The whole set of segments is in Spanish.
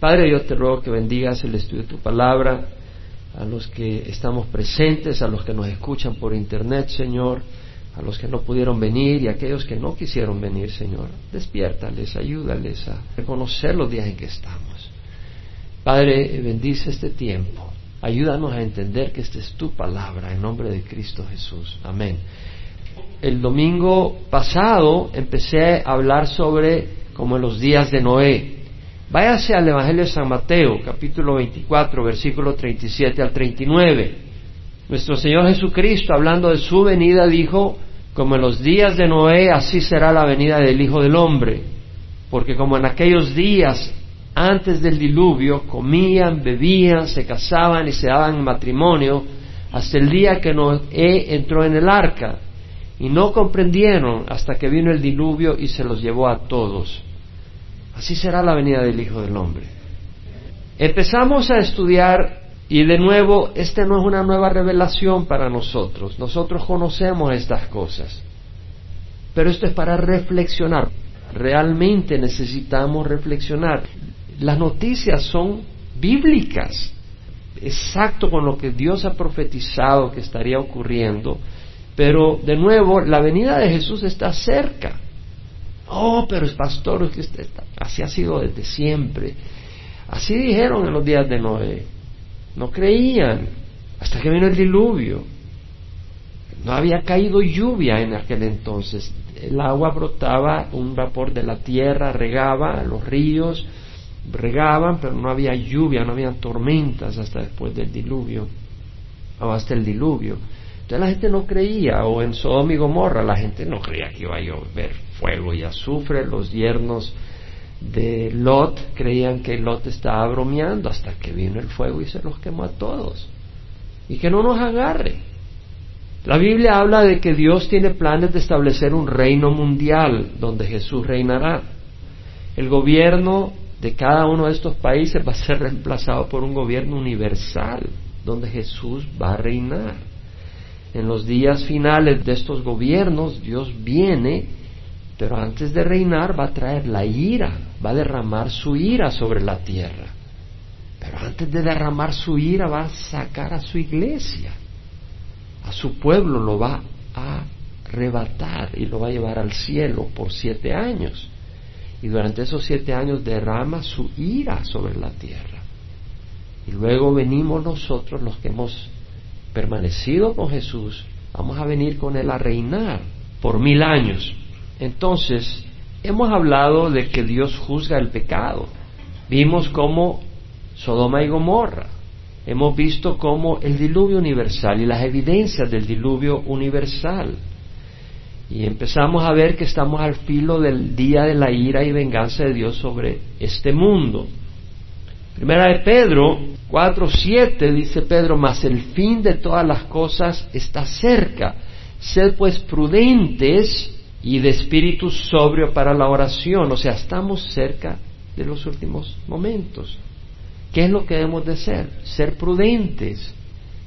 Padre, yo te ruego que bendigas el estudio de tu palabra, a los que estamos presentes, a los que nos escuchan por internet, Señor, a los que no pudieron venir y a aquellos que no quisieron venir, Señor. Despiértales, ayúdales a reconocer los días en que estamos. Padre, bendice este tiempo. Ayúdanos a entender que esta es tu palabra en nombre de Cristo Jesús. Amén. El domingo pasado empecé a hablar sobre como en los días de Noé. Váyase al Evangelio de San Mateo, capítulo 24, versículo 37 al 39. Nuestro Señor Jesucristo, hablando de su venida, dijo, como en los días de Noé, así será la venida del Hijo del Hombre. Porque como en aquellos días antes del diluvio, comían, bebían, se casaban y se daban matrimonio, hasta el día que Noé entró en el arca. Y no comprendieron hasta que vino el diluvio y se los llevó a todos. Así será la venida del Hijo del Hombre. Empezamos a estudiar y de nuevo, esta no es una nueva revelación para nosotros. Nosotros conocemos estas cosas. Pero esto es para reflexionar. Realmente necesitamos reflexionar. Las noticias son bíblicas. Exacto con lo que Dios ha profetizado que estaría ocurriendo. Pero de nuevo, la venida de Jesús está cerca. Oh, pero es pastor, es que así ha sido desde siempre. Así dijeron en los días de Noé. No creían hasta que vino el diluvio. No había caído lluvia en aquel entonces. El agua brotaba, un vapor de la tierra regaba, los ríos regaban, pero no había lluvia, no había tormentas hasta después del diluvio, o hasta el diluvio. Entonces la gente no creía, o en Sodoma y Gomorra la gente no creía que iba a llover fuego y azufre, los yernos de Lot creían que Lot estaba bromeando hasta que vino el fuego y se los quemó a todos. Y que no nos agarre. La Biblia habla de que Dios tiene planes de establecer un reino mundial donde Jesús reinará. El gobierno de cada uno de estos países va a ser reemplazado por un gobierno universal donde Jesús va a reinar. En los días finales de estos gobiernos Dios viene pero antes de reinar va a traer la ira, va a derramar su ira sobre la tierra. Pero antes de derramar su ira va a sacar a su iglesia, a su pueblo lo va a arrebatar y lo va a llevar al cielo por siete años. Y durante esos siete años derrama su ira sobre la tierra. Y luego venimos nosotros, los que hemos permanecido con Jesús, vamos a venir con Él a reinar por mil años. Entonces, hemos hablado de que Dios juzga el pecado. Vimos cómo Sodoma y Gomorra. Hemos visto cómo el diluvio universal y las evidencias del diluvio universal. Y empezamos a ver que estamos al filo del día de la ira y venganza de Dios sobre este mundo. Primera de Pedro 4.7 dice Pedro, mas el fin de todas las cosas está cerca. Sed pues prudentes y de espíritu sobrio para la oración. O sea, estamos cerca de los últimos momentos. ¿Qué es lo que debemos de ser? Ser prudentes.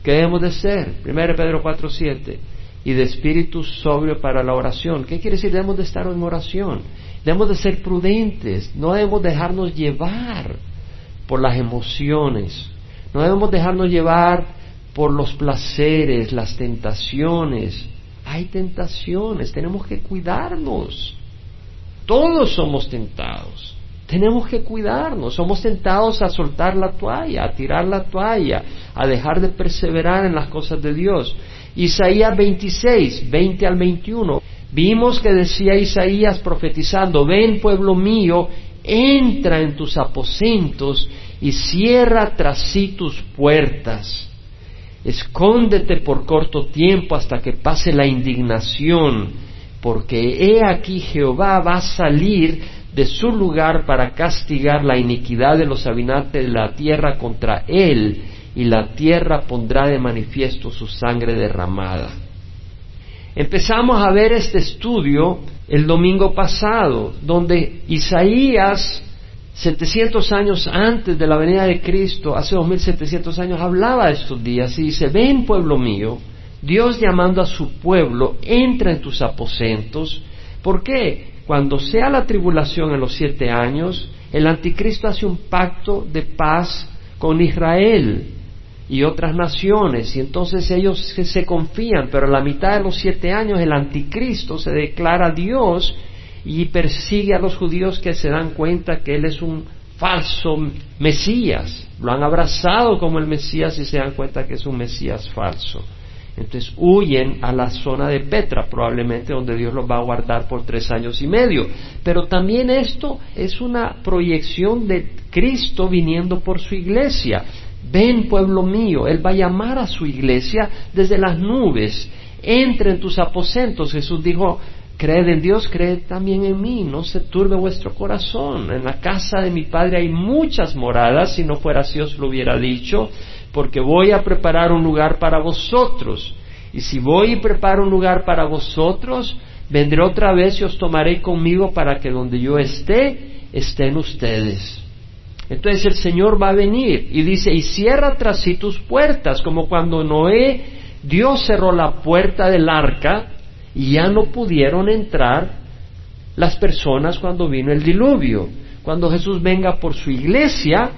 ¿Qué debemos de ser? 1 Pedro 4.7. Y de espíritu sobrio para la oración. ¿Qué quiere decir? Debemos de estar en oración. Debemos de ser prudentes. No debemos dejarnos llevar por las emociones. No debemos dejarnos llevar por los placeres, las tentaciones, hay tentaciones, tenemos que cuidarnos. Todos somos tentados. Tenemos que cuidarnos. Somos tentados a soltar la toalla, a tirar la toalla, a dejar de perseverar en las cosas de Dios. Isaías 26, 20 al 21. Vimos que decía Isaías profetizando, ven pueblo mío, entra en tus aposentos y cierra tras sí tus puertas escóndete por corto tiempo hasta que pase la indignación, porque he aquí Jehová va a salir de su lugar para castigar la iniquidad de los habitantes de la tierra contra él, y la tierra pondrá de manifiesto su sangre derramada. Empezamos a ver este estudio el domingo pasado, donde Isaías 700 años antes de la venida de Cristo, hace 2700 años, hablaba de estos días y dice, ven pueblo mío, Dios llamando a su pueblo, entra en tus aposentos. ¿Por qué? Cuando sea la tribulación en los siete años, El anticristo hace un pacto de paz con Israel y otras naciones, y entonces ellos se, confían, pero a la mitad de los siete años el anticristo se declara Dios y persigue a los judíos que se dan cuenta que Él es un falso Mesías. Lo han abrazado como el Mesías y se dan cuenta que es un Mesías falso. Entonces huyen a la zona de Petra, probablemente donde Dios los va a guardar por tres años y medio. Pero también esto es una proyección de Cristo viniendo por su iglesia. Ven, pueblo mío, Él va a llamar a su iglesia desde las nubes. Entre en tus aposentos. Jesús dijo, creed en Dios, creed también en mí, no se turbe vuestro corazón. En la casa de mi Padre hay muchas moradas, si no fuera así os lo hubiera dicho, porque voy a preparar un lugar para vosotros. Y si voy y preparo un lugar para vosotros, vendré otra vez y os tomaré conmigo para que donde yo esté, estén ustedes. Entonces el Señor va a venir y dice, y cierra tras sí tus puertas, como cuando Noé, Dios cerró la puerta del arca y ya no pudieron entrar las personas cuando vino el diluvio. Cuando Jesús venga por su iglesia,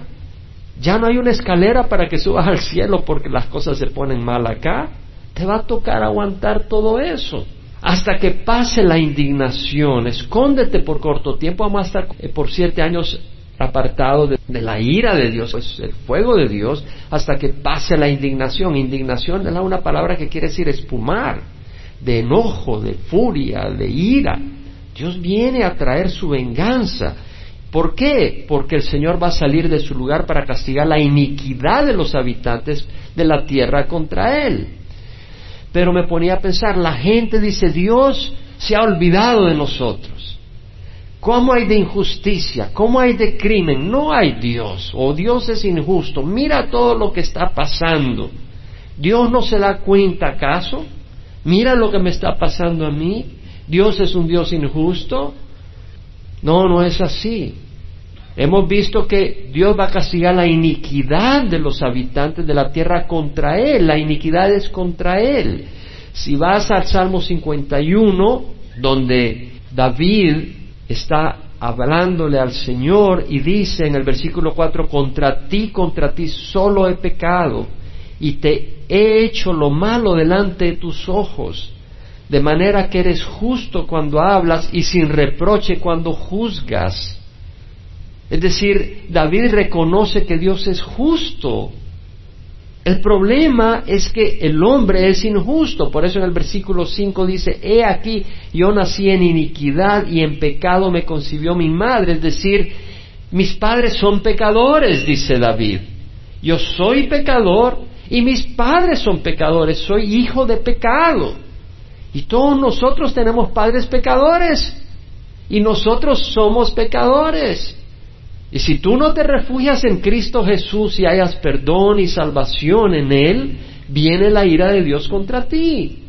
ya no hay una escalera para que subas al cielo porque las cosas se ponen mal acá. Te va a tocar aguantar todo eso hasta que pase la indignación. Escóndete por corto tiempo, vamos a estar eh, por siete años apartado de, la ira de Dios, pues el fuego de Dios, hasta que pase la indignación. Indignación es una palabra que quiere decir espumar, de enojo, de furia, de ira. Dios viene a traer su venganza. ¿Por qué? Porque el Señor va a salir de su lugar para castigar la iniquidad de los habitantes de la tierra contra Él. Pero me ponía a pensar, la gente dice, Dios se ha olvidado de nosotros. ¿Cómo hay de injusticia? ¿Cómo hay de crimen? No hay Dios, o Dios es injusto. Mira todo lo que está pasando. ¿Dios no se da cuenta acaso? Mira lo que me está pasando a mí. Dios es un Dios injusto. No, no es así. Hemos visto que Dios va a castigar la iniquidad de los habitantes de la tierra contra Él. La iniquidad es contra Él. Si vas al Salmo 51, donde David está hablándole al Señor y dice en el versículo 4, contra ti, contra ti solo he pecado y te he hecho lo malo delante de tus ojos, de manera que eres justo cuando hablas y sin reproche cuando juzgas. Es decir, David reconoce que Dios es justo. El problema es que el hombre es injusto. Por eso en el versículo 5 dice, he aquí, yo nací en iniquidad y en pecado me concibió mi madre. Es decir, mis padres son pecadores, dice David. Yo soy pecador y mis padres son pecadores. Soy hijo de pecado. Y todos nosotros tenemos padres pecadores. Y nosotros somos pecadores. Y si tú no te refugias en Cristo Jesús y hayas perdón y salvación en Él, viene la ira de Dios contra ti.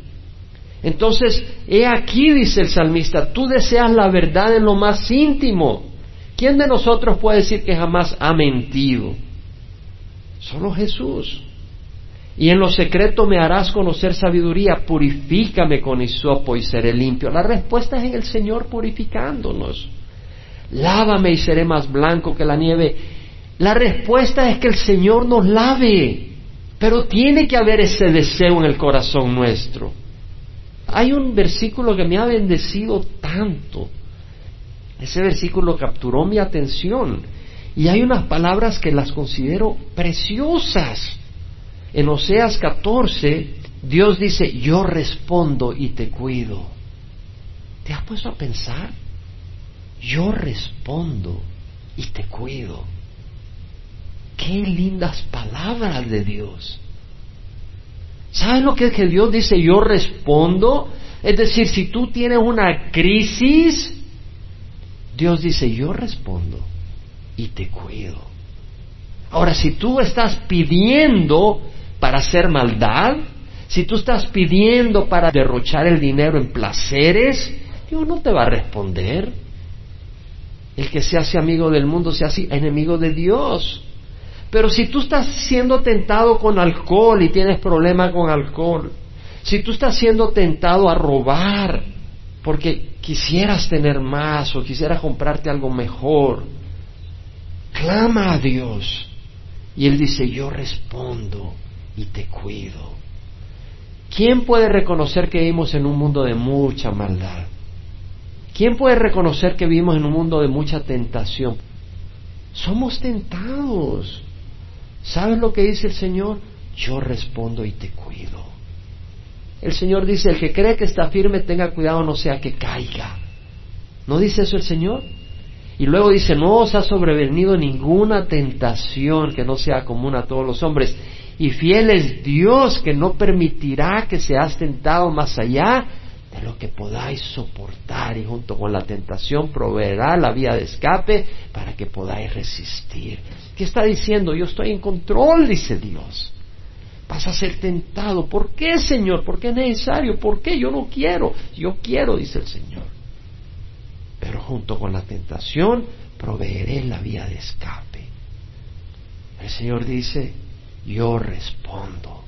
Entonces, he aquí, dice el salmista, tú deseas la verdad en lo más íntimo. ¿Quién de nosotros puede decir que jamás ha mentido? Solo Jesús. Y en lo secreto me harás conocer sabiduría, purifícame con hisopo y seré limpio. La respuesta es en el Señor purificándonos lávame y seré más blanco que la nieve. La respuesta es que el Señor nos lave, pero tiene que haber ese deseo en el corazón nuestro. Hay un versículo que me ha bendecido tanto. Ese versículo capturó mi atención y hay unas palabras que las considero preciosas. En Oseas 14, Dios dice, yo respondo y te cuido. ¿Te has puesto a pensar? yo respondo y te cuido. Qué lindas palabras de Dios. ¿Sabes lo que es que Dios dice yo respondo? Es decir, si tú tienes una crisis, Dios dice yo respondo y te cuido. Ahora, si tú estás pidiendo para hacer maldad, si tú estás pidiendo para derrochar el dinero en placeres, Dios no te va a responder. El que se hace amigo del mundo se hace enemigo de Dios. Pero si tú estás siendo tentado con alcohol y tienes problema con alcohol, si tú estás siendo tentado a robar porque quisieras tener más o quisieras comprarte algo mejor, clama a Dios. Y Él dice, yo respondo y te cuido. ¿Quién puede reconocer que vivimos en un mundo de mucha maldad? ¿Quién puede reconocer que vivimos en un mundo de mucha tentación? Somos tentados. ¿Sabes lo que dice el Señor? Yo respondo y te cuido. El Señor dice, el que cree que está firme, tenga cuidado, no sea que caiga. ¿No dice eso el Señor? Y luego dice, no os ha sobrevenido ninguna tentación que no sea común a todos los hombres. Y fiel es Dios que no permitirá que seas tentado más allá de lo que podáis soportar y junto con la tentación proveerá la vía de escape para que podáis resistir. ¿Qué está diciendo? Yo estoy en control, dice Dios. Vas a ser tentado. ¿Por qué, Señor? ¿Por qué es necesario? ¿Por qué? Yo no quiero. Yo quiero, dice el Señor pero junto con la tentación proveeré la vía de escape. El Señor dice, yo respondo,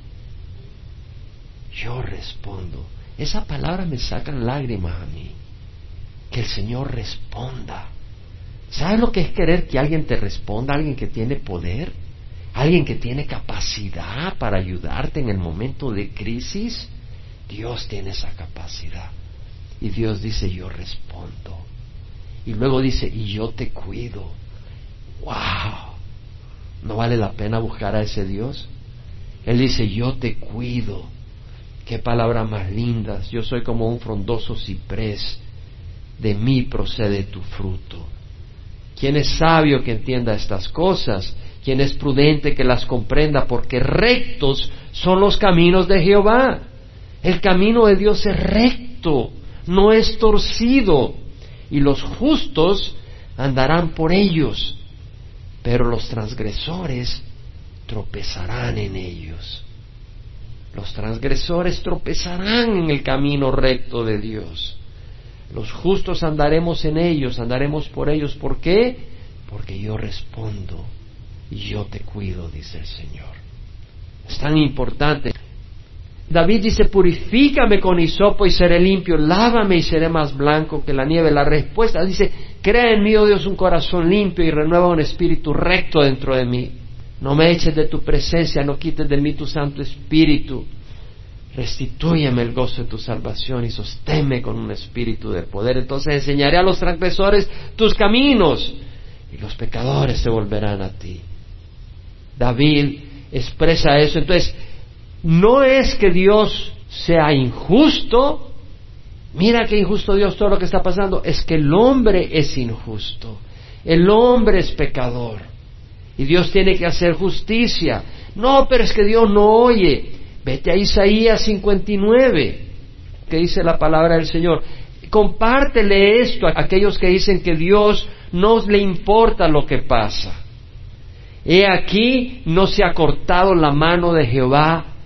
yo respondo. Esa palabra me sacan lágrimas a mí, que el Señor responda. ¿Sabes lo que es querer que alguien te responda, alguien que tiene poder? alguien que tiene capacidad para ayudarte en el momento de crisis, Dios tiene esa capacidad. Y Dios dice, yo respondo. Y luego dice, y yo te cuido. ¡Wow! ¿No vale la pena buscar a ese Dios? Él dice, yo te cuido. Qué palabras más lindas. Yo soy como un frondoso ciprés. De mí procede tu fruto. ¿Quién es sabio que entienda estas cosas? ¿Quién es prudente que las comprenda? Porque rectos son los caminos de Jehová. El camino de Dios es recto, no es torcido y los justos andarán por ellos, pero los transgresores tropezarán en ellos. Los transgresores tropezarán en el camino recto de Dios. Los justos andaremos en ellos, andaremos por ellos. ¿Por qué? Porque yo respondo y yo te cuido, dice el Señor. Es tan importante. David dice, purifícame con hisopo y seré limpio, lávame y seré más blanco que la nieve. La respuesta dice, crea en mí, oh Dios, un corazón limpio y renueva un espíritu recto dentro de mí. No me eches de tu presencia, no quites de mí tu Santo Espíritu. Restitúyeme el gozo de tu salvación y sosténme con un espíritu de poder. Entonces enseñaré a los transgresores tus caminos y los pecadores se volverán a ti. David expresa eso. Entonces, no es que Dios sea injusto, mira qué injusto Dios todo lo que está pasando, es que el hombre es injusto, el hombre es pecador y Dios tiene que hacer justicia. No, pero es que Dios no oye. Vete a Isaías 59, que dice la palabra del Señor. Compártele esto a aquellos que dicen que Dios no le importa lo que pasa. He aquí, no se ha cortado la mano de Jehová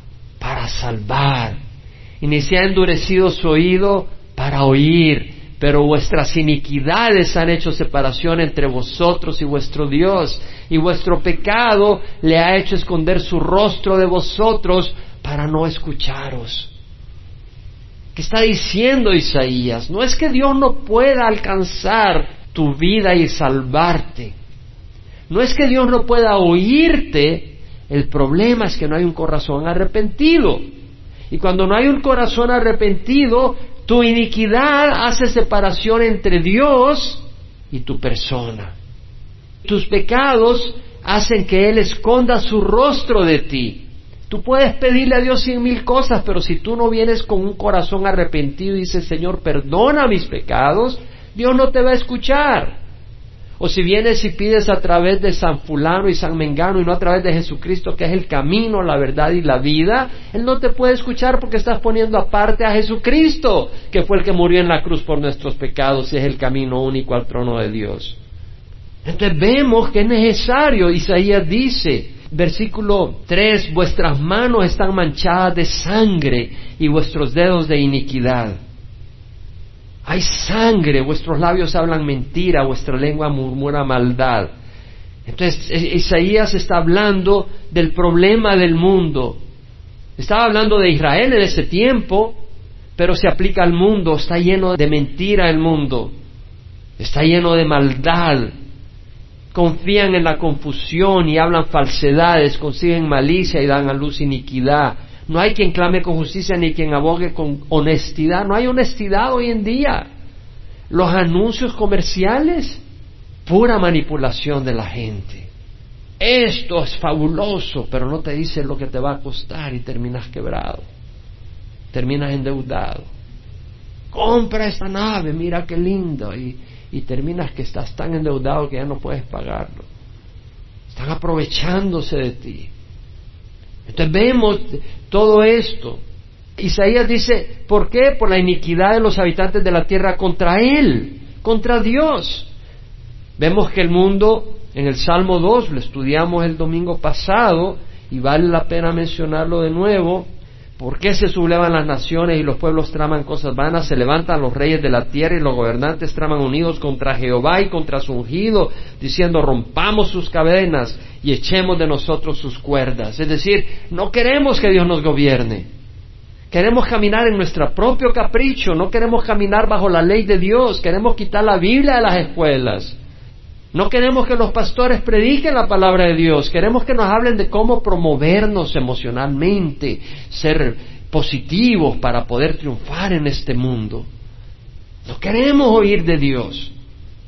para salvar, y ni se ha endurecido su oído para oír, pero vuestras iniquidades han hecho separación entre vosotros y vuestro Dios, y vuestro pecado le ha hecho esconder su rostro de vosotros para no escucharos. ¿Qué está diciendo Isaías? No es que Dios no pueda alcanzar tu vida y salvarte. No es que Dios no pueda oírte el problema es que no hay un corazón arrepentido. Y cuando no hay un corazón arrepentido, tu iniquidad hace separación entre Dios y tu persona. Tus pecados hacen que Él esconda su rostro de ti. Tú puedes pedirle a Dios cien mil cosas, pero si tú no vienes con un corazón arrepentido y dices, Señor, perdona mis pecados, Dios no te va a escuchar. O si vienes y pides a través de San Fulano y San Mengano y no a través de Jesucristo, que es el camino, la verdad y la vida, Él no te puede escuchar porque estás poniendo aparte a Jesucristo, que fue el que murió en la cruz por nuestros pecados y es el camino único al trono de Dios. Entonces vemos que es necesario, Isaías dice, versículo 3, vuestras manos están manchadas de sangre y vuestros dedos de iniquidad. Hay sangre, vuestros labios hablan mentira, vuestra lengua murmura maldad. Entonces e-, Isaías está hablando del problema del mundo. Estaba hablando de Israel en ese tiempo, pero se aplica al mundo. Está lleno de mentira el mundo. Está lleno de maldad. confían en la confusión y hablan falsedades, consiguen malicia y dan a luz iniquidad. No hay quien clame con justicia ni quien abogue con honestidad. No hay honestidad hoy en día. Los anuncios comerciales, pura manipulación de la gente. Esto es fabuloso, pero no te dice lo que te va a costar y terminas quebrado. Terminas endeudado. Compra esta nave, mira qué lindo. Y, y terminas que estás tan endeudado que ya no puedes pagarlo. Están aprovechándose de ti. Entonces vemos todo esto. Isaías dice, ¿por qué? Por la iniquidad de los habitantes de la tierra contra Él, contra Dios. Vemos que el mundo, en el Salmo 2, lo estudiamos el domingo pasado, y vale la pena mencionarlo de nuevo, ¿Por qué se sublevan las naciones y los pueblos traman cosas vanas? Se levantan los reyes de la tierra y los gobernantes traman unidos contra Jehová y contra su ungido, diciendo rompamos sus cadenas y echemos de nosotros sus cuerdas. Es decir, no queremos que Dios nos gobierne. Queremos caminar en nuestro propio capricho, no queremos caminar bajo la ley de Dios, queremos quitar la Biblia de las escuelas. No queremos que los pastores prediquen la palabra de Dios, queremos que nos hablen de cómo promovernos emocionalmente, ser positivos para poder triunfar en este mundo. No queremos oír de Dios.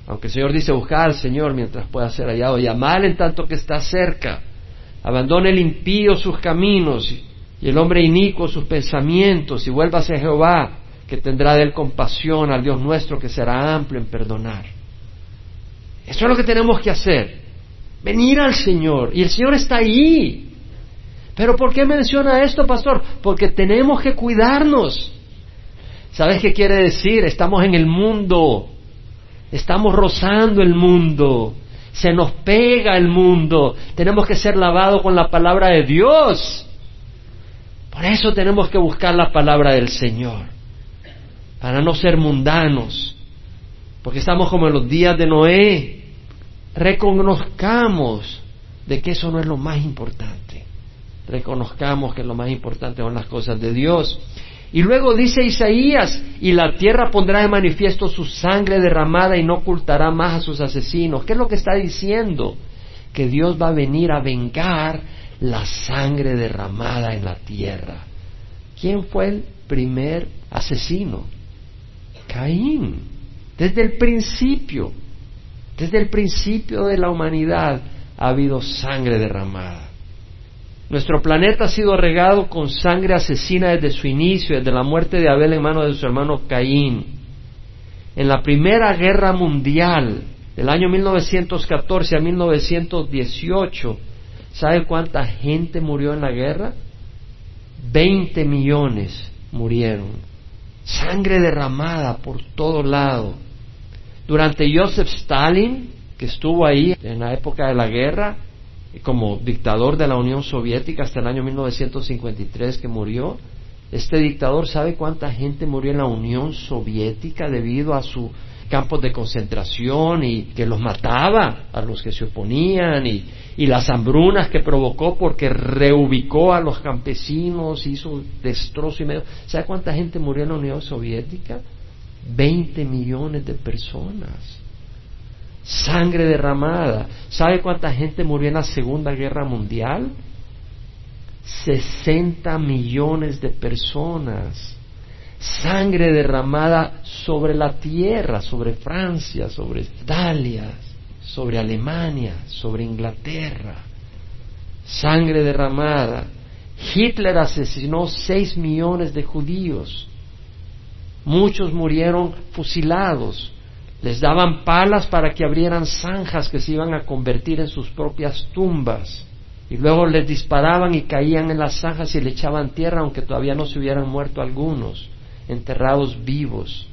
Aunque el Señor dice buscar al Señor mientras pueda ser hallado, llamar en tanto que está cerca. Abandone el impío sus caminos y el hombre inicuo sus pensamientos y vuelva a Jehová, que tendrá de él compasión al Dios nuestro que será amplio en perdonar. Eso es lo que tenemos que hacer. Venir al Señor. Y el Señor está ahí. Pero ¿por qué menciona esto, pastor? Porque tenemos que cuidarnos. ¿Sabes qué quiere decir? Estamos en el mundo. Estamos rozando el mundo. Se nos pega el mundo. Tenemos que ser lavados con la palabra de Dios. Por eso tenemos que buscar la palabra del Señor. Para no ser mundanos porque estamos como en los días de Noé. Reconozcamos de que eso no es lo más importante. Reconozcamos que lo más importante son las cosas de Dios. Y luego dice Isaías, y la tierra pondrá de manifiesto su sangre derramada y no ocultará más a sus asesinos. ¿Qué es lo que está diciendo? Que Dios va a venir a vengar la sangre derramada en la tierra. ¿Quién fue el primer asesino? Caín. Desde el principio, desde el principio de la humanidad ha habido sangre derramada. Nuestro planeta ha sido regado con sangre asesina desde su inicio, desde la muerte de Abel en manos de su hermano Caín. En la Primera Guerra Mundial, del año 1914 a 1918, ¿sabe cuánta gente murió en la guerra? Veinte millones murieron. Sangre derramada por todo lado. Durante Joseph Stalin, que estuvo ahí en la época de la guerra, como dictador de la Unión Soviética hasta el año 1953 que murió, este dictador sabe cuánta gente murió en la Unión Soviética debido a su campos de concentración y que los mataba a los que se oponían y, y las hambrunas que provocó porque reubicó a los campesinos, hizo destrozo y medio. ¿Sabe cuánta gente murió en la Unión Soviética? 20 millones de personas. Sangre derramada. ¿Sabe cuánta gente murió en la Segunda Guerra Mundial? 60 millones de personas. Sangre derramada sobre la tierra, sobre Francia, sobre Italia, sobre Alemania, sobre Inglaterra. Sangre derramada. Hitler asesinó 6 millones de judíos. Muchos murieron fusilados. Les daban palas para que abrieran zanjas que se iban a convertir en sus propias tumbas. Y luego les disparaban y caían en las zanjas y le echaban tierra aunque todavía no se hubieran muerto algunos, enterrados vivos.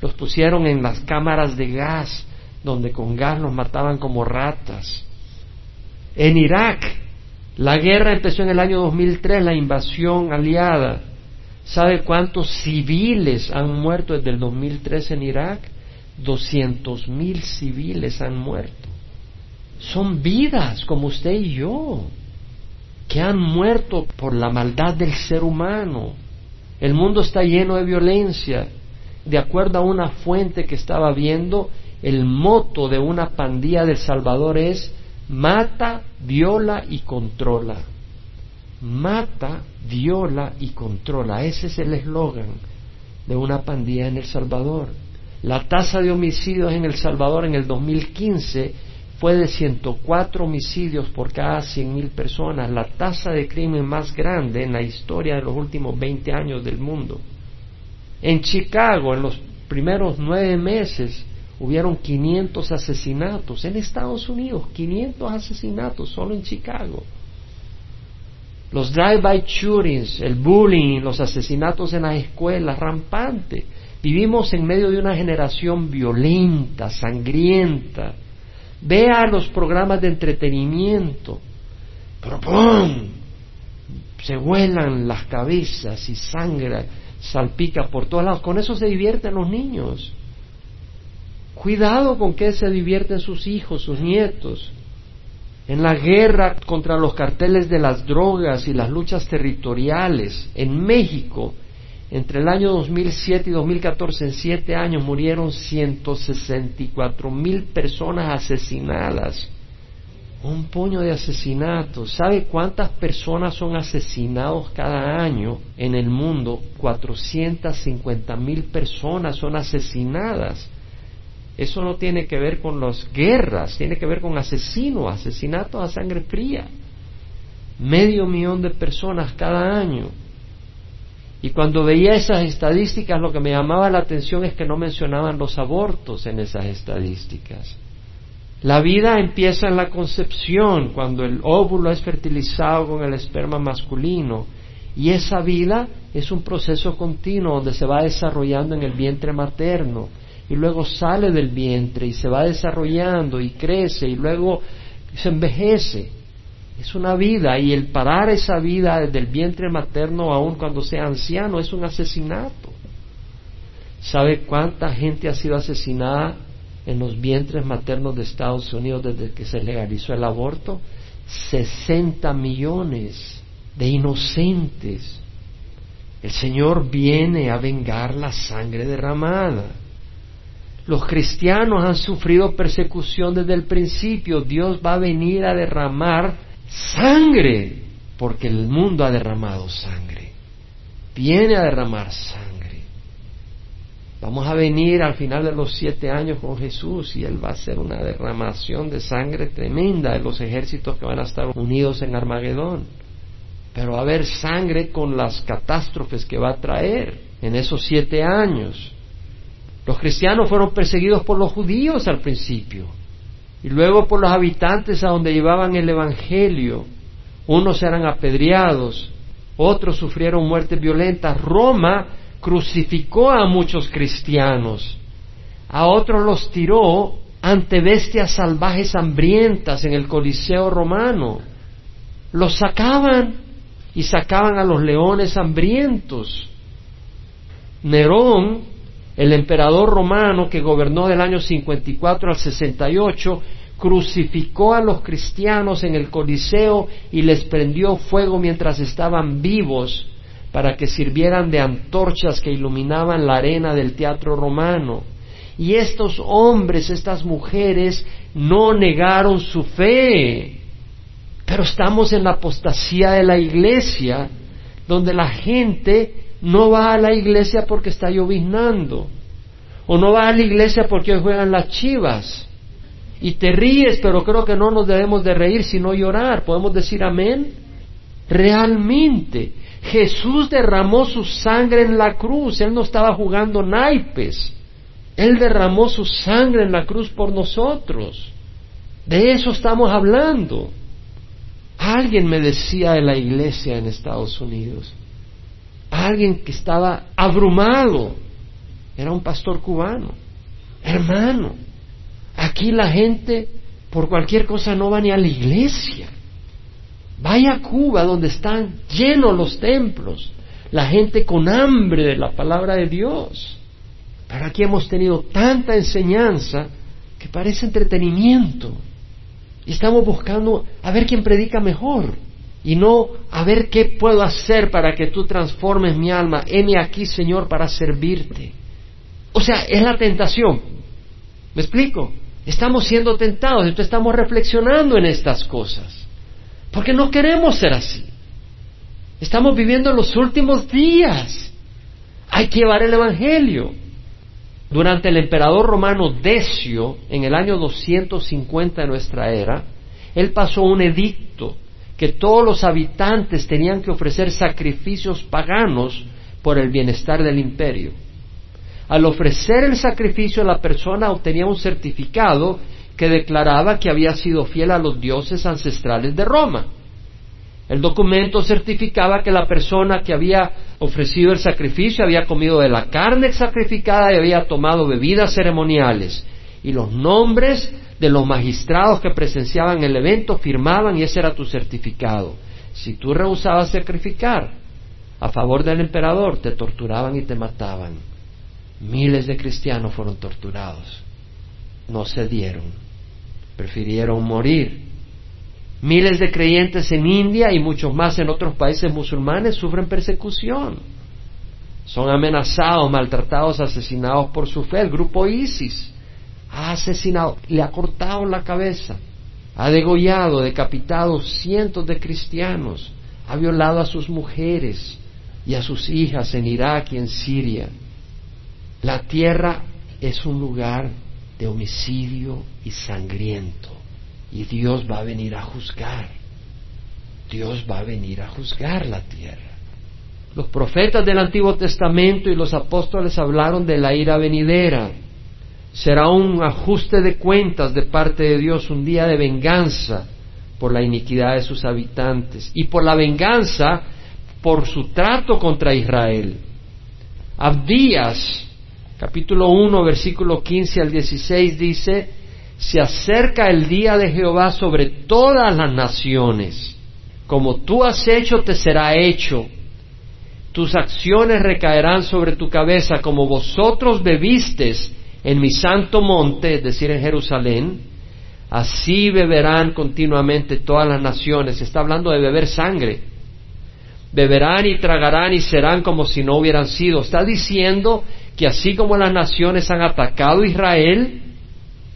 Los pusieron en las cámaras de gas, donde con gas los mataban como ratas. En Irak, la guerra empezó en el año 2003, la invasión aliada. ¿Sabe cuántos civiles han muerto desde el 2003 en Irak? Doscientos mil civiles han muerto. Son vidas como usted y yo, que han muerto por la maldad del ser humano. El mundo está lleno de violencia. De acuerdo a una fuente que estaba viendo, el moto de una pandilla del Salvador es mata, viola y controla. Mata, viola y controla. Ese es el eslogan de una pandilla en El Salvador. La tasa de homicidios en El Salvador en el 2015 fue de 104 homicidios por cada 100.000 personas, la tasa de crimen más grande en la historia de los últimos 20 años del mundo. En Chicago, en los primeros nueve meses, hubieron 500 asesinatos. En Estados Unidos, 500 asesinatos solo en Chicago. Los drive-by shootings, el bullying, los asesinatos en las escuelas, rampante. Vivimos en medio de una generación violenta, sangrienta. Vea los programas de entretenimiento. Pero ¡pum! Se vuelan las cabezas y sangre salpica por todos lados. Con eso se divierten los niños. Cuidado con que se divierten sus hijos, sus nietos. En la guerra contra los carteles de las drogas y las luchas territoriales en México, entre el año 2007 y 2014, en siete años, murieron 164 mil personas asesinadas. Un puño de asesinatos. ¿Sabe cuántas personas son asesinados cada año en el mundo? 450 mil personas son asesinadas. Eso no tiene que ver con las guerras, tiene que ver con asesinos, asesinatos a sangre fría. Medio millón de personas cada año. Y cuando veía esas estadísticas, lo que me llamaba la atención es que no mencionaban los abortos en esas estadísticas. La vida empieza en la concepción, cuando el óvulo es fertilizado con el esperma masculino. Y esa vida es un proceso continuo donde se va desarrollando en el vientre materno y luego sale del vientre y se va desarrollando y crece y luego se envejece. Es una vida y el parar esa vida desde el vientre materno aun cuando sea anciano es un asesinato. ¿Sabe cuánta gente ha sido asesinada en los vientres maternos de Estados Unidos desde que se legalizó el aborto? 60 millones de inocentes. El Señor viene a vengar la sangre derramada. Los cristianos han sufrido persecución desde el principio. Dios va a venir a derramar sangre, porque el mundo ha derramado sangre. Viene a derramar sangre. Vamos a venir al final de los siete años con Jesús y Él va a hacer una derramación de sangre tremenda de los ejércitos que van a estar unidos en Armagedón. Pero va a haber sangre con las catástrofes que va a traer en esos siete años. Los cristianos fueron perseguidos por los judíos al principio y luego por los habitantes a donde llevaban el Evangelio. Unos eran apedreados, otros sufrieron muertes violentas. Roma crucificó a muchos cristianos, a otros los tiró ante bestias salvajes hambrientas en el Coliseo romano. Los sacaban y sacaban a los leones hambrientos. Nerón el emperador romano que gobernó del año 54 al 68 crucificó a los cristianos en el Coliseo y les prendió fuego mientras estaban vivos para que sirvieran de antorchas que iluminaban la arena del teatro romano. Y estos hombres, estas mujeres, no negaron su fe. Pero estamos en la apostasía de la iglesia, donde la gente no va a la iglesia porque está lloviznando, o no va a la iglesia porque hoy juegan las chivas, y te ríes, pero creo que no nos debemos de reír sino llorar. ¿Podemos decir amén? Realmente, Jesús derramó su sangre en la cruz, Él no estaba jugando naipes, Él derramó su sangre en la cruz por nosotros. De eso estamos hablando. Alguien me decía de la iglesia en Estados Unidos, alguien que estaba abrumado. Era un pastor cubano. Hermano, aquí la gente por cualquier cosa no va ni a la iglesia. Vaya a Cuba donde están llenos los templos, la gente con hambre de la palabra de Dios. Pero aquí hemos tenido tanta enseñanza que parece entretenimiento. Y estamos buscando a ver quién predica mejor y no a ver qué puedo hacer para que tú transformes mi alma. Heme aquí, Señor, para servirte. O sea, es la tentación. ¿Me explico? Estamos siendo tentados, entonces estamos reflexionando en estas cosas. Porque no queremos ser así. Estamos viviendo los últimos días. Hay que llevar el Evangelio. Durante el emperador romano Decio, en el año 250 de nuestra era, él pasó un edicto que todos los habitantes tenían que ofrecer sacrificios paganos por el bienestar del imperio. Al ofrecer el sacrificio, la persona obtenía un certificado que declaraba que había sido fiel a los dioses ancestrales de Roma. El documento certificaba que la persona que había ofrecido el sacrificio había comido de la carne sacrificada y había tomado bebidas ceremoniales. Y los nombres de los magistrados que presenciaban el evento firmaban y ese era tu certificado. Si tú rehusabas sacrificar a favor del emperador, te torturaban y te mataban. Miles de cristianos fueron torturados. No cedieron. Prefirieron morir. Miles de creyentes en India y muchos más en otros países musulmanes sufren persecución. Son amenazados, maltratados, asesinados por su fe. El grupo ISIS ha asesinado, le ha cortado la cabeza, ha degollado, decapitado cientos de cristianos, ha violado a sus mujeres y a sus hijas en Irak y en Siria. La tierra es un lugar de homicidio y sangriento y Dios va a venir a juzgar. Dios va a venir a juzgar la tierra. Los profetas del Antiguo Testamento y los apóstoles hablaron de la ira venidera será un ajuste de cuentas de parte de Dios, un día de venganza por la iniquidad de sus habitantes y por la venganza por su trato contra Israel. Abdías, capítulo 1, versículo 15 al 16 dice, se acerca el día de Jehová sobre todas las naciones. Como tú has hecho, te será hecho. Tus acciones recaerán sobre tu cabeza, como vosotros bebisteis en mi santo monte, es decir, en Jerusalén, así beberán continuamente todas las naciones. Está hablando de beber sangre. Beberán y tragarán y serán como si no hubieran sido. Está diciendo que así como las naciones han atacado a Israel,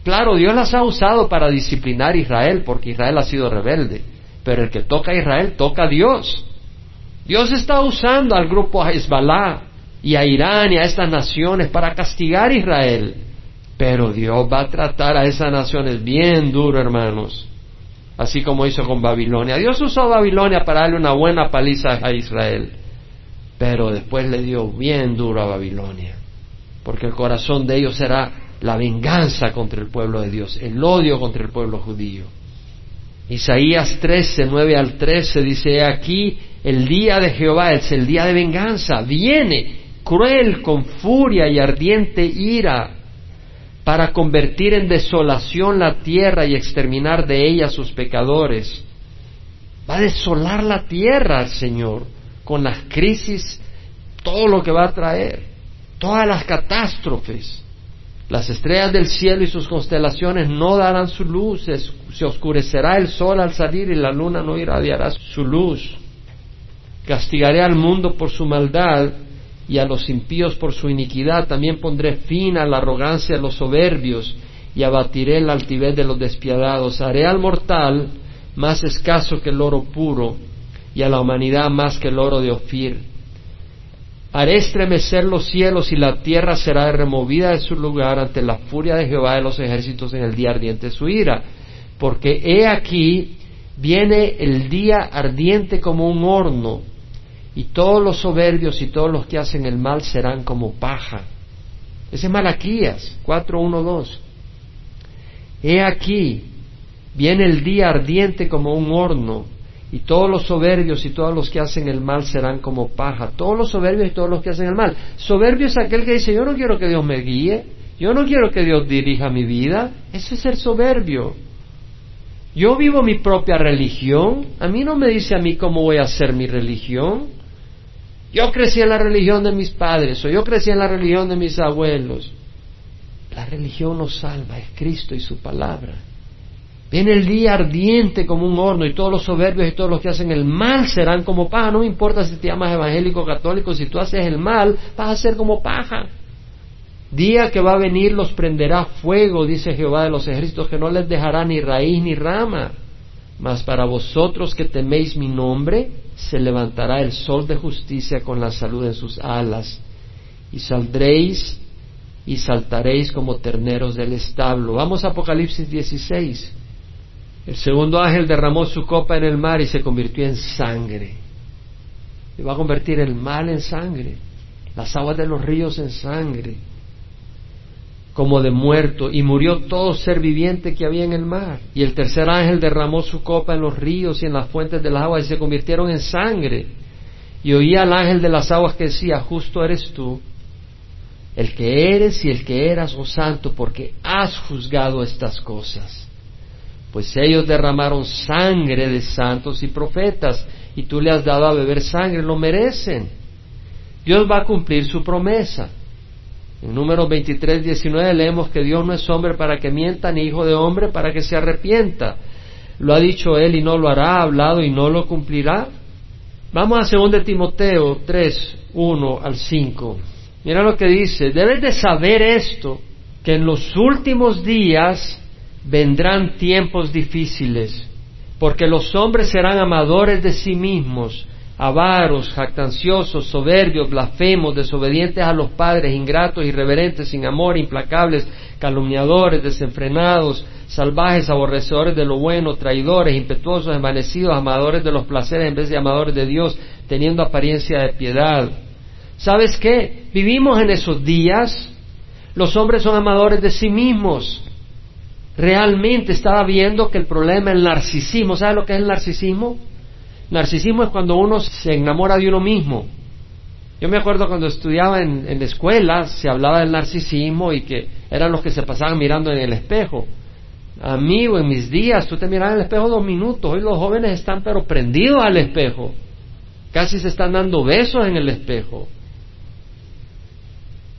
claro, Dios las ha usado para disciplinar a Israel, porque Israel ha sido rebelde. Pero el que toca a Israel toca a Dios. Dios está usando al grupo Hezbollah y a Irán y a estas naciones para castigar a Israel. Pero Dios va a tratar a esas naciones bien duro, hermanos. Así como hizo con Babilonia. Dios usó Babilonia para darle una buena paliza a Israel. Pero después le dio bien duro a Babilonia. Porque el corazón de ellos será la venganza contra el pueblo de Dios, el odio contra el pueblo judío. Isaías 13, 9 al 13 dice, aquí el día de Jehová es el día de venganza, viene cruel con furia y ardiente ira, para convertir en desolación la tierra y exterminar de ella sus pecadores. Va a desolar la tierra Señor con las crisis, todo lo que va a traer, todas las catástrofes. Las estrellas del cielo y sus constelaciones no darán su luz, se oscurecerá el sol al salir y la luna no irradiará su luz. Castigaré al mundo por su maldad y a los impíos por su iniquidad. También pondré fin a la arrogancia de los soberbios y abatiré la altivez de los despiadados. Haré al mortal más escaso que el oro puro y a la humanidad más que el oro de Ofir. Haré estremecer los cielos y la tierra será removida de su lugar ante la furia de Jehová de los ejércitos en el día ardiente de su ira. Porque he aquí viene el día ardiente como un horno y todos los soberbios y todos los que hacen el mal serán como paja. Ese es Malaquías 4.1.2. He aquí, viene el día ardiente como un horno, y todos los soberbios y todos los que hacen el mal serán como paja. Todos los soberbios y todos los que hacen el mal. Soberbio es aquel que dice, yo no quiero que Dios me guíe, yo no quiero que Dios dirija mi vida. Ese es ser soberbio. Yo vivo mi propia religión. A mí no me dice a mí cómo voy a hacer mi religión. Yo crecí en la religión de mis padres o yo crecí en la religión de mis abuelos. La religión nos salva, es Cristo y su palabra. Viene el día ardiente como un horno y todos los soberbios y todos los que hacen el mal serán como paja. No importa si te llamas evangélico o católico, si tú haces el mal, vas a ser como paja. Día que va a venir los prenderá fuego, dice Jehová de los ejércitos, que no les dejará ni raíz ni rama. Mas para vosotros que teméis mi nombre, se levantará el sol de justicia con la salud en sus alas, y saldréis y saltaréis como terneros del establo. Vamos a Apocalipsis 16. El segundo ángel derramó su copa en el mar y se convirtió en sangre. Y va a convertir el mal en sangre, las aguas de los ríos en sangre como de muerto, y murió todo ser viviente que había en el mar. Y el tercer ángel derramó su copa en los ríos y en las fuentes del agua y se convirtieron en sangre. Y oía al ángel de las aguas que decía, justo eres tú, el que eres y el que eras, oh santo, porque has juzgado estas cosas. Pues ellos derramaron sangre de santos y profetas, y tú le has dado a beber sangre, lo merecen. Dios va a cumplir su promesa. En número 23, 19 leemos que Dios no es hombre para que mienta, ni hijo de hombre para que se arrepienta. Lo ha dicho él y no lo hará, ha hablado y no lo cumplirá. Vamos a 2 Timoteo 3, 1 al 5. Mira lo que dice, debes de saber esto, que en los últimos días vendrán tiempos difíciles, porque los hombres serán amadores de sí mismos, avaros, jactanciosos, soberbios, blasfemos, desobedientes a los padres, ingratos, irreverentes, sin amor, implacables, calumniadores, desenfrenados, salvajes, aborrecedores de lo bueno, traidores, impetuosos, envanecidos, amadores de los placeres en vez de amadores de Dios, teniendo apariencia de piedad. ¿Sabes qué? Vivimos en esos días. Los hombres son amadores de sí mismos. Realmente estaba viendo que el problema es el narcisismo. ¿Sabes lo que es el narcisismo? Narcisismo es cuando uno se enamora de uno mismo. Yo me acuerdo cuando estudiaba en, la escuela, se hablaba del narcisismo y que eran los que se pasaban mirando en el espejo. Amigo, en mis días tú te mirabas en el espejo dos minutos, hoy los jóvenes están pero prendidos al espejo, casi se están dando besos en el espejo.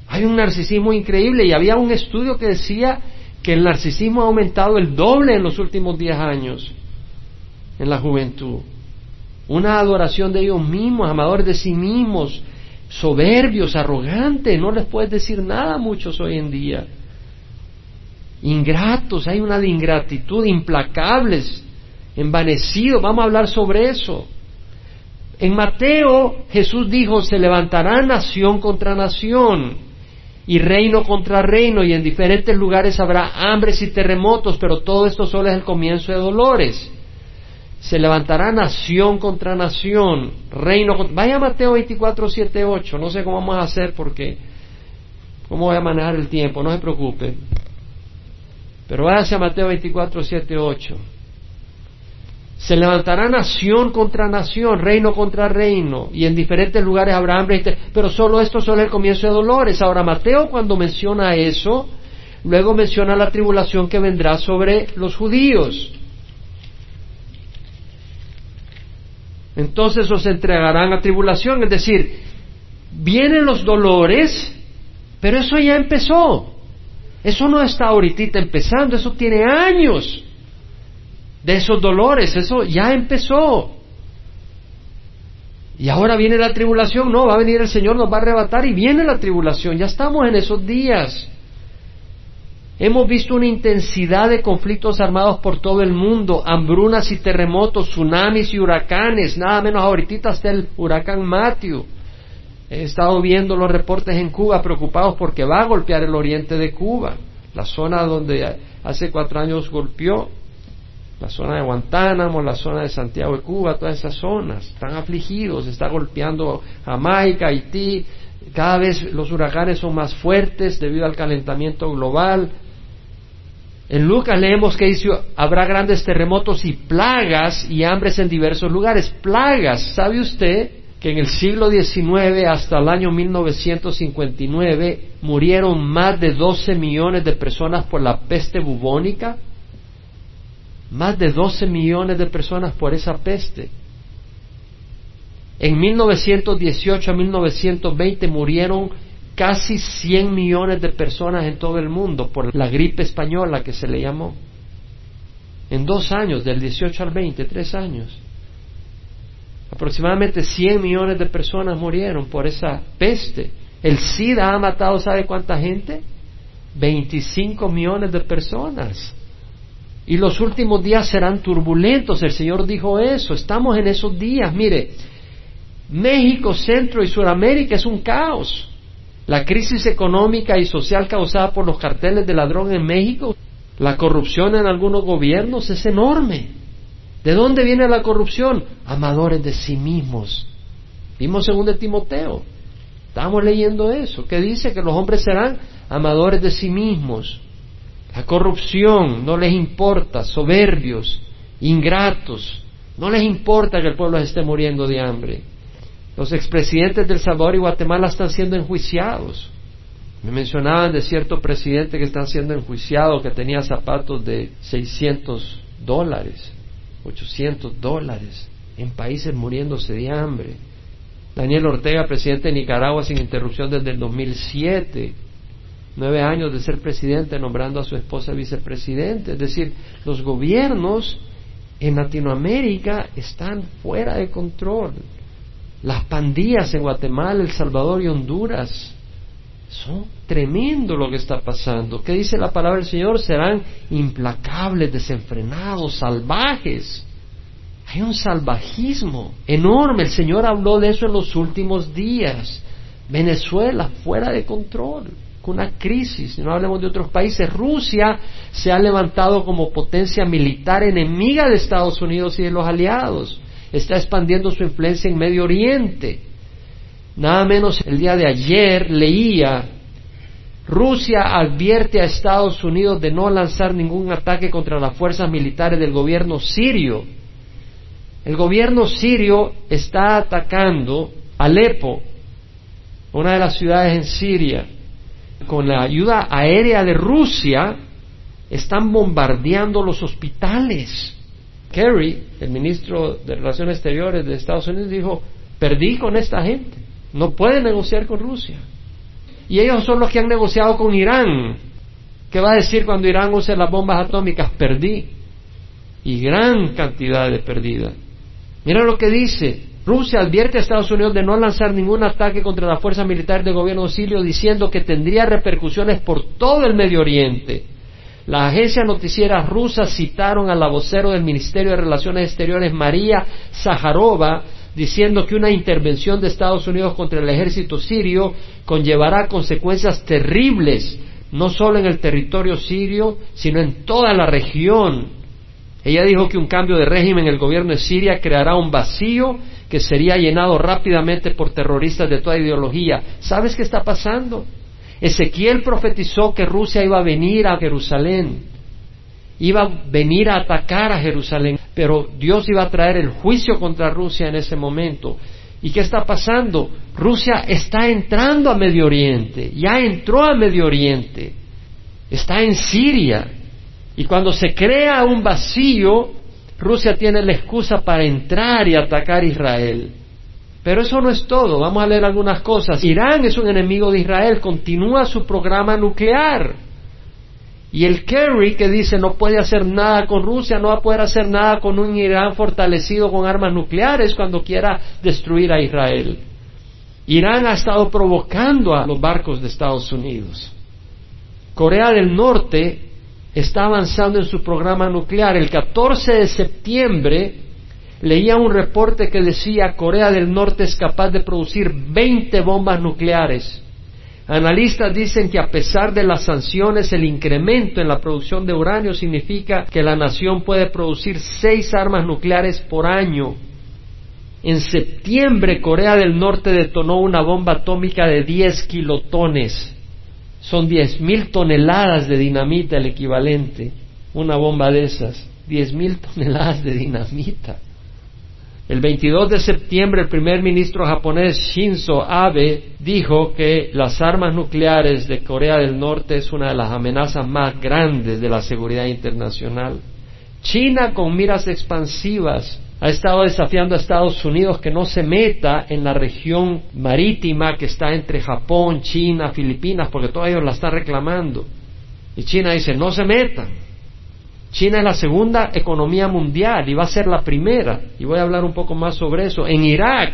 Hay un narcisismo increíble y había un estudio que decía que el narcisismo ha aumentado el doble en los últimos diez años en la juventud una adoración de ellos mismos, amadores de sí mismos, soberbios, arrogantes, no les puedes decir nada a muchos hoy en día. Ingratos, hay una de ingratitud, implacables, envanecidos, vamos a hablar sobre eso. En Mateo Jesús dijo, se levantará nación contra nación y reino contra reino y en diferentes lugares habrá hambres y terremotos, pero todo esto solo es el comienzo de dolores se levantará nación contra nación, reino contra... Vaya Mateo 24, 7, 8, no sé cómo vamos a hacer porque... ¿Cómo voy a manejar el tiempo? No se preocupe. Pero váyase a Mateo 24, 7, 8. Se levantará nación contra nación, reino contra reino, y en diferentes lugares habrá hambre. Pero solo esto solo es el comienzo de dolores. Ahora, Mateo cuando menciona eso, luego menciona la tribulación que vendrá sobre los judíos. Entonces os entregarán a tribulación. Es decir, vienen los dolores, pero eso ya empezó. Eso no está ahorita empezando, eso tiene años de esos dolores, eso ya empezó. Y ahora viene la tribulación, no, va a venir el Señor, nos va a arrebatar y viene la tribulación, ya estamos en esos días. Hemos visto una intensidad de conflictos armados por todo el mundo, hambrunas y terremotos, tsunamis y huracanes, nada menos ahorita hasta el huracán Matthew. He estado viendo los reportes en Cuba preocupados porque va a golpear el oriente de Cuba, la zona donde hace cuatro años golpeó, la zona de Guantánamo, la zona de Santiago de Cuba, todas esas zonas, están afligidos, está golpeando Jamaica, Haití, cada vez los huracanes son más fuertes debido al calentamiento global, en Lucas leemos que dice, habrá grandes terremotos y plagas y hambres en diversos lugares. Plagas, ¿sabe usted que en el siglo XIX hasta el año 1959 murieron más de 12 millones de personas por la peste bubónica? Más de 12 millones de personas por esa peste. En 1918 a 1920 murieron casi 100 millones de personas en todo el mundo por la gripe española que se le llamó. En dos años, del 18 al 20, tres años. Aproximadamente 100 millones de personas murieron por esa peste. El SIDA ha matado, ¿sabe cuánta gente? 25 millones de personas. Y los últimos días serán turbulentos, el Señor dijo eso, estamos en esos días. Mire, México, Centro y Sudamérica es un caos. La crisis económica y social causada por los carteles de ladrón en México, la corrupción en algunos gobiernos es enorme. ¿De dónde viene la corrupción? Amadores de sí mismos. Vimos según de Timoteo. Estamos leyendo eso, que dice que los hombres serán amadores de sí mismos. La corrupción no les importa, soberbios, ingratos, no les importa que el pueblo esté muriendo de hambre. Los expresidentes del Salvador y Guatemala están siendo enjuiciados. Me mencionaban de cierto presidente que está siendo enjuiciado que tenía zapatos de 600 dólares, 800 dólares, en países muriéndose de hambre. Daniel Ortega, presidente de Nicaragua sin interrupción desde el 2007, nueve años de ser presidente, nombrando a su esposa vicepresidente. Es decir, los gobiernos en Latinoamérica están fuera de control. Las pandillas en Guatemala, El Salvador y Honduras son tremendo lo que está pasando. ¿Qué dice la palabra del Señor? Serán implacables, desenfrenados, salvajes. Hay un salvajismo enorme. El Señor habló de eso en los últimos días. Venezuela fuera de control una crisis, no hablemos de otros países. Rusia se ha levantado como potencia militar enemiga de Estados Unidos y de los aliados. Está expandiendo su influencia en Medio Oriente. Nada menos el día de ayer leía, Rusia advierte a Estados Unidos de no lanzar ningún ataque contra las fuerzas militares del gobierno sirio. El gobierno sirio está atacando Alepo, una de las ciudades en Siria con la ayuda aérea de Rusia, están bombardeando los hospitales. Kerry, el ministro de Relaciones Exteriores de Estados Unidos, dijo, perdí con esta gente, no puede negociar con Rusia. Y ellos son los que han negociado con Irán. ¿Qué va a decir cuando Irán use las bombas atómicas? Perdí. Y gran cantidad de perdida. Mira lo que dice, Rusia advierte a Estados Unidos de no lanzar ningún ataque contra la fuerza militar del gobierno sirio diciendo que tendría repercusiones por todo el Medio Oriente. Las agencias noticieras rusas citaron a la vocero del Ministerio de Relaciones Exteriores, María Zaharova, diciendo que una intervención de Estados Unidos contra el ejército sirio conllevará consecuencias terribles, no solo en el territorio sirio, sino en toda la región. Ella dijo que un cambio de régimen en el gobierno de Siria creará un vacío que sería llenado rápidamente por terroristas de toda ideología. ¿Sabes qué está pasando? Ezequiel profetizó que Rusia iba a venir a Jerusalén, iba a venir a atacar a Jerusalén, pero Dios iba a traer el juicio contra Rusia en ese momento. ¿Y qué está pasando? Rusia está entrando a Medio Oriente, ya entró a Medio Oriente, está en Siria. Y cuando se crea un vacío, Rusia tiene la excusa para entrar y atacar a Israel. Pero eso no es todo, vamos a leer algunas cosas. Irán es un enemigo de Israel, continúa su programa nuclear. Y el Kerry que dice no puede hacer nada con Rusia, no va a poder hacer nada con un Irán fortalecido con armas nucleares cuando quiera destruir a Israel. Irán ha estado provocando a los barcos de Estados Unidos. Corea del Norte está avanzando en su programa nuclear. El 14 de septiembre leía un reporte que decía Corea del Norte es capaz de producir 20 bombas nucleares. Analistas dicen que a pesar de las sanciones, el incremento en la producción de uranio significa que la nación puede producir seis armas nucleares por año. En septiembre, Corea del Norte detonó una bomba atómica de 10 kilotones son diez mil toneladas de dinamita el equivalente, una bomba de esas, diez mil toneladas de dinamita. El 22 de septiembre el primer ministro japonés Shinzo Abe dijo que las armas nucleares de Corea del Norte es una de las amenazas más grandes de la seguridad internacional. China con miras expansivas ha estado desafiando a Estados Unidos que no se meta en la región marítima que está entre Japón, China, Filipinas, porque todos ellos la están reclamando. Y China dice, no se metan. China es la segunda economía mundial y va a ser la primera. Y voy a hablar un poco más sobre eso. En Irak,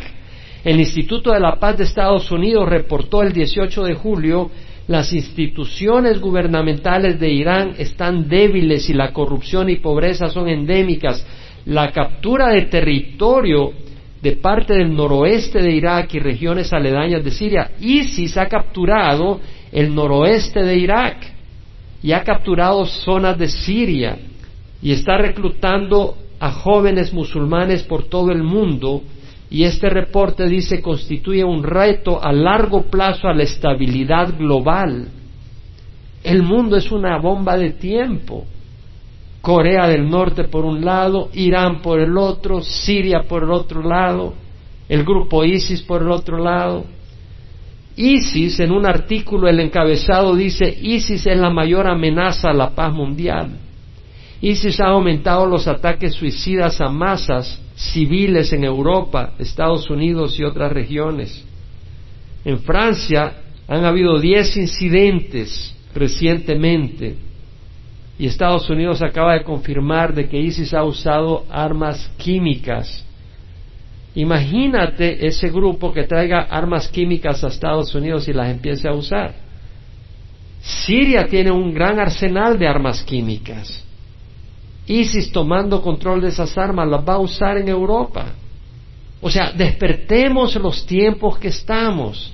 El Instituto de la Paz de Estados Unidos reportó el 18 de julio las instituciones gubernamentales de Irán están débiles y la corrupción y pobreza son endémicas. La captura de territorio de parte del noroeste de Irak y regiones aledañas de Siria. ISIS ha capturado el noroeste de Irak y ha capturado zonas de Siria y está reclutando a jóvenes musulmanes por todo el mundo y este reporte dice constituye un reto a largo plazo a la estabilidad global. El mundo es una bomba de tiempo. Corea del Norte por un lado, Irán por el otro, Siria por el otro lado, el grupo ISIS por el otro lado. ISIS, en un artículo, el encabezado dice, ISIS es la mayor amenaza a la paz mundial. ISIS ha aumentado los ataques suicidas a masas civiles en Europa, Estados Unidos y otras regiones. En Francia han habido diez incidentes recientemente y Estados Unidos acaba de confirmar de que ISIS ha usado armas químicas. Imagínate ese grupo que traiga armas químicas a Estados Unidos y las empiece a usar. Siria tiene un gran arsenal de armas químicas. ISIS tomando control de esas armas las va a usar en Europa. O sea, despertemos los tiempos que estamos.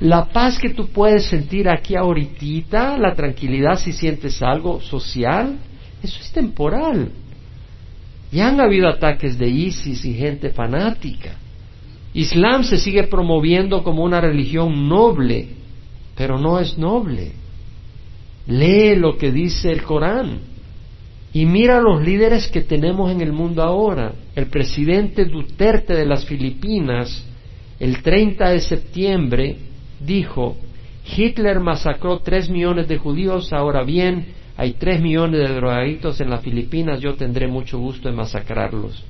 La paz que tú puedes sentir aquí ahorita, la tranquilidad si sientes algo social, eso es temporal. Ya han habido ataques de ISIS y gente fanática. Islam se sigue promoviendo como una religión noble, pero no es noble. Lee lo que dice el Corán y mira los líderes que tenemos en el mundo ahora. El presidente Duterte de las Filipinas, el 30 de septiembre, dijo, Hitler masacró tres millones de judíos, ahora bien, hay tres millones de drogadictos en las Filipinas, yo tendré mucho gusto en masacrarlos.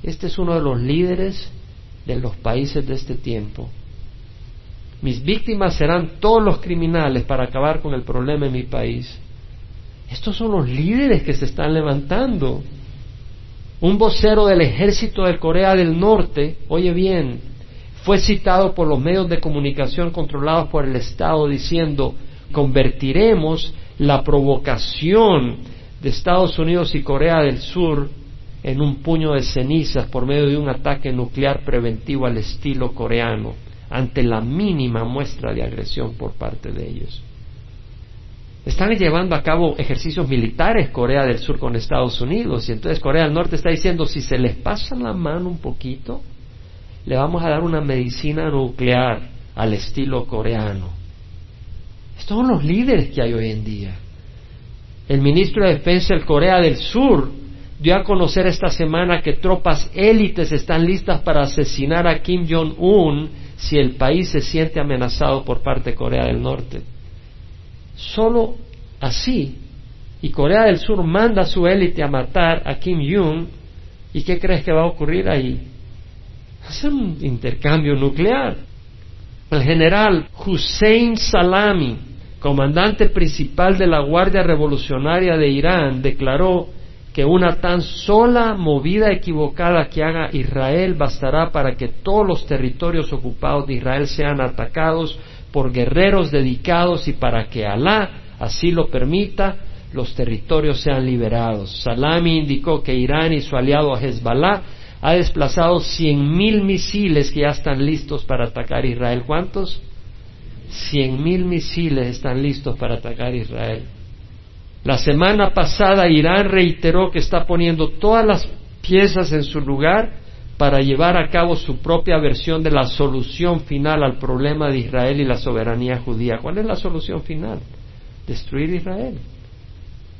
Este es uno de los líderes de los países de este tiempo. Mis víctimas serán todos los criminales para acabar con el problema en mi país. Estos son los líderes que se están levantando. Un vocero del ejército de Corea del Norte, oye bien, fue citado por los medios de comunicación controlados por el Estado diciendo, convertiremos la provocación de Estados Unidos y Corea del Sur en un puño de cenizas por medio de un ataque nuclear preventivo al estilo coreano ante la mínima muestra de agresión por parte de ellos. Están llevando a cabo ejercicios militares Corea del Sur con Estados Unidos y entonces Corea del Norte está diciendo si se les pasa la mano un poquito, le vamos a dar una medicina nuclear al estilo coreano. Estos son los líderes que hay hoy en día. El ministro de Defensa de Corea del Sur dio a conocer esta semana que tropas élites están listas para asesinar a Kim Jong-un si el país se siente amenazado por parte de Corea del Norte. Solo así, y Corea del Sur manda a su élite a matar a Kim Jong, ¿y qué crees que va a ocurrir ahí? hacer un intercambio nuclear. El general Hussein Salami, comandante principal de la Guardia Revolucionaria de Irán, declaró que una tan sola movida equivocada que haga Israel bastará para que todos los territorios ocupados de Israel sean atacados por guerreros dedicados y para que Alá así lo permita, los territorios sean liberados. Salami indicó que Irán y su aliado Hezbollah ha desplazado cien mil misiles que ya están listos para atacar Israel. ¿Cuántos? Cien mil misiles están listos para atacar Israel. La semana pasada Irán reiteró que está poniendo todas las piezas en su lugar para llevar a cabo su propia versión de la solución final al problema de Israel y la soberanía judía. ¿Cuál es la solución final? Destruir Israel.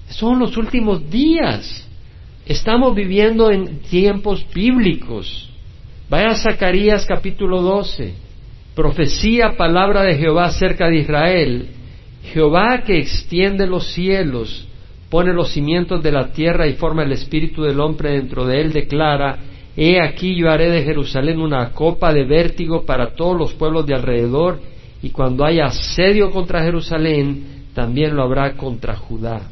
Son los últimos días. Estamos viviendo en tiempos bíblicos. Vaya a Zacarías capítulo 12. Profecía, palabra de Jehová acerca de Israel. Jehová que extiende los cielos, pone los cimientos de la tierra y forma el espíritu del hombre dentro de él, declara, He aquí yo haré de Jerusalén una copa de vértigo para todos los pueblos de alrededor, y cuando haya asedio contra Jerusalén, también lo habrá contra Judá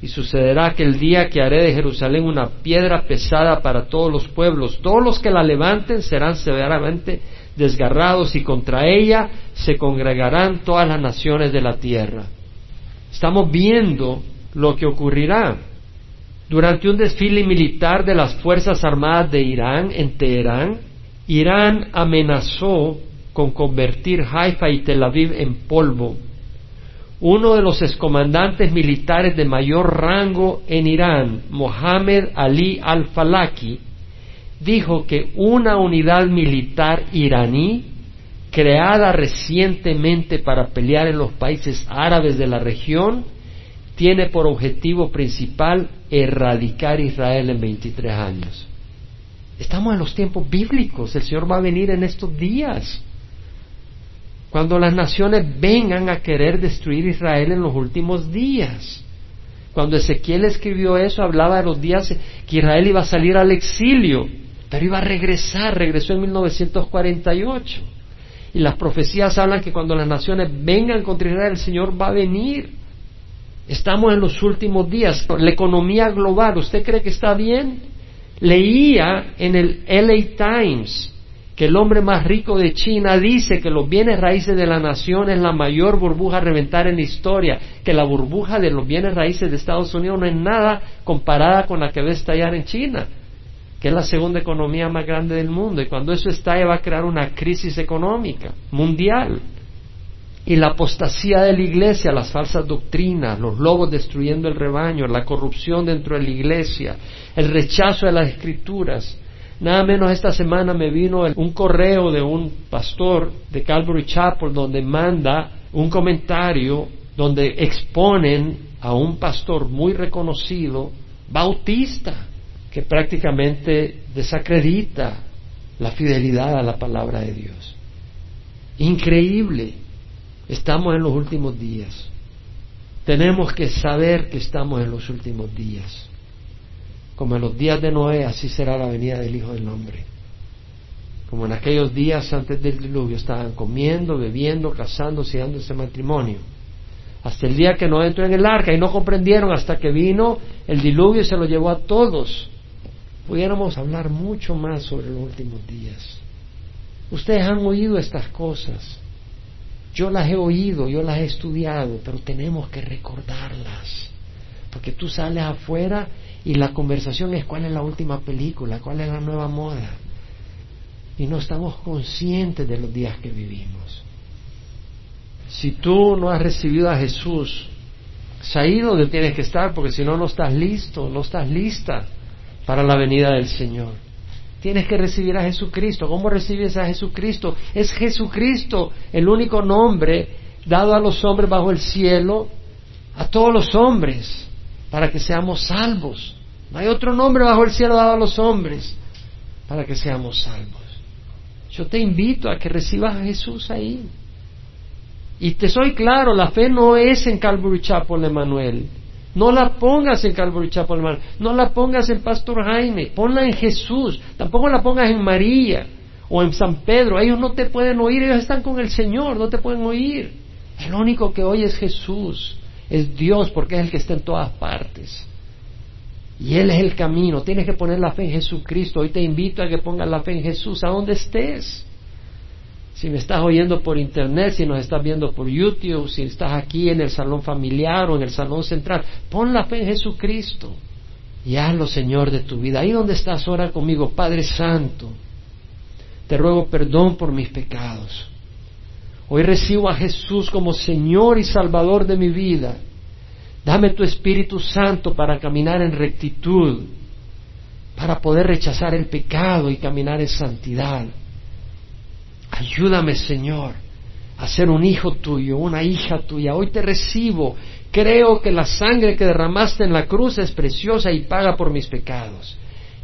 Y sucederá que el día que haré de Jerusalén una piedra pesada para todos los pueblos, todos los que la levanten serán severamente desgarrados y contra ella se congregarán todas las naciones de la tierra. Estamos viendo lo que ocurrirá. Durante un desfile militar de las Fuerzas Armadas de Irán en Teherán, Irán amenazó con convertir Haifa y Tel Aviv en polvo. Uno de los excomandantes militares de mayor rango en Irán, Mohammed Ali al-Falaki, dijo que una unidad militar iraní creada recientemente para pelear en los países árabes de la región tiene por objetivo principal erradicar Israel en 23 años. Estamos en los tiempos bíblicos, el Señor va a venir en estos días. Cuando las naciones vengan a querer destruir Israel en los últimos días. Cuando Ezequiel escribió eso, hablaba de los días que Israel iba a salir al exilio, pero iba a regresar, regresó en 1948. Y las profecías hablan que cuando las naciones vengan contra Israel, el Señor va a venir. Estamos en los últimos días. La economía global, ¿usted cree que está bien? Leía en el LA Times que el hombre más rico de China dice que los bienes raíces de la nación es la mayor burbuja a reventar en la historia, que la burbuja de los bienes raíces de Estados Unidos no es nada comparada con la que va a estallar en China, que es la segunda economía más grande del mundo, y cuando eso estalle va a crear una crisis económica mundial y la apostasía de la iglesia, las falsas doctrinas, los lobos destruyendo el rebaño, la corrupción dentro de la iglesia, el rechazo de las escrituras. Nada menos esta semana me vino un correo de un pastor de Calvary Chapel donde manda un comentario donde exponen a un pastor muy reconocido, bautista, que prácticamente desacredita la fidelidad a la palabra de Dios. Increíble. Estamos en los últimos días. Tenemos que saber que estamos en los últimos días. Como en los días de Noé, así será la venida del Hijo del Hombre. Como en aquellos días antes del diluvio estaban comiendo, bebiendo, casándose y dándose matrimonio. Hasta el día que no entró en el arca y no comprendieron hasta que vino el diluvio y se lo llevó a todos. Pudiéramos hablar mucho más sobre los últimos días. Ustedes han oído estas cosas. Yo las he oído, yo las he estudiado, pero tenemos que recordarlas. Porque tú sales afuera y la conversación es cuál es la última película, cuál es la nueva moda. Y no estamos conscientes de los días que vivimos. Si tú no has recibido a Jesús, es ahí donde tienes que estar, porque si no, no estás listo, no estás lista para la venida del Señor. Tienes que recibir a Jesucristo. ¿Cómo recibes a Jesucristo? Es Jesucristo el único nombre dado a los hombres bajo el cielo, a todos los hombres, para que seamos salvos. No hay otro nombre bajo el cielo dado a los hombres para que seamos salvos. Yo te invito a que recibas a Jesús ahí. Y te soy claro, la fe no es en Calvary Chapel, Emanuel. No la pongas en Calvary Chapel, hermano. No la pongas en Pastor Jaime. Ponla en Jesús. Tampoco la pongas en María o en San Pedro. Ellos no te pueden oír. Ellos están con el Señor. No te pueden oír. El único que oye es Jesús. Es Dios porque es el que está en todas partes. Y Él es el camino. Tienes que poner la fe en Jesucristo. Hoy te invito a que pongas la fe en Jesús a donde estés. Si me estás oyendo por internet, si nos estás viendo por YouTube, si estás aquí en el salón familiar o en el salón central, pon la fe en Jesucristo y hazlo Señor de tu vida. Ahí donde estás, ora conmigo, Padre Santo. Te ruego perdón por mis pecados. Hoy recibo a Jesús como Señor y Salvador de mi vida. Dame tu Espíritu Santo para caminar en rectitud, para poder rechazar el pecado y caminar en santidad. Ayúdame, Señor, a ser un hijo tuyo, una hija tuya. Hoy te recibo. Creo que la sangre que derramaste en la cruz es preciosa y paga por mis pecados.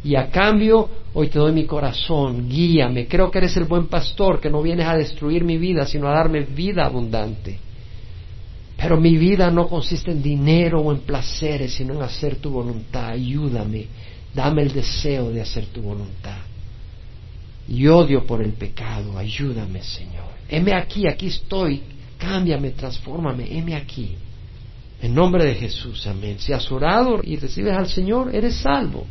Y a cambio, hoy te doy mi corazón, guíame. Creo que eres el buen pastor, que no vienes a destruir mi vida, sino a darme vida abundante. Pero mi vida no consiste en dinero o en placeres, sino en hacer tu voluntad. Ayúdame, dame el deseo de hacer tu voluntad y odio por el pecado. Ayúdame, Señor. Heme aquí, aquí estoy. Cámbiame, transfórmame. Heme aquí. En nombre de Jesús, amén. Si has orado y recibes al Señor, eres salvo.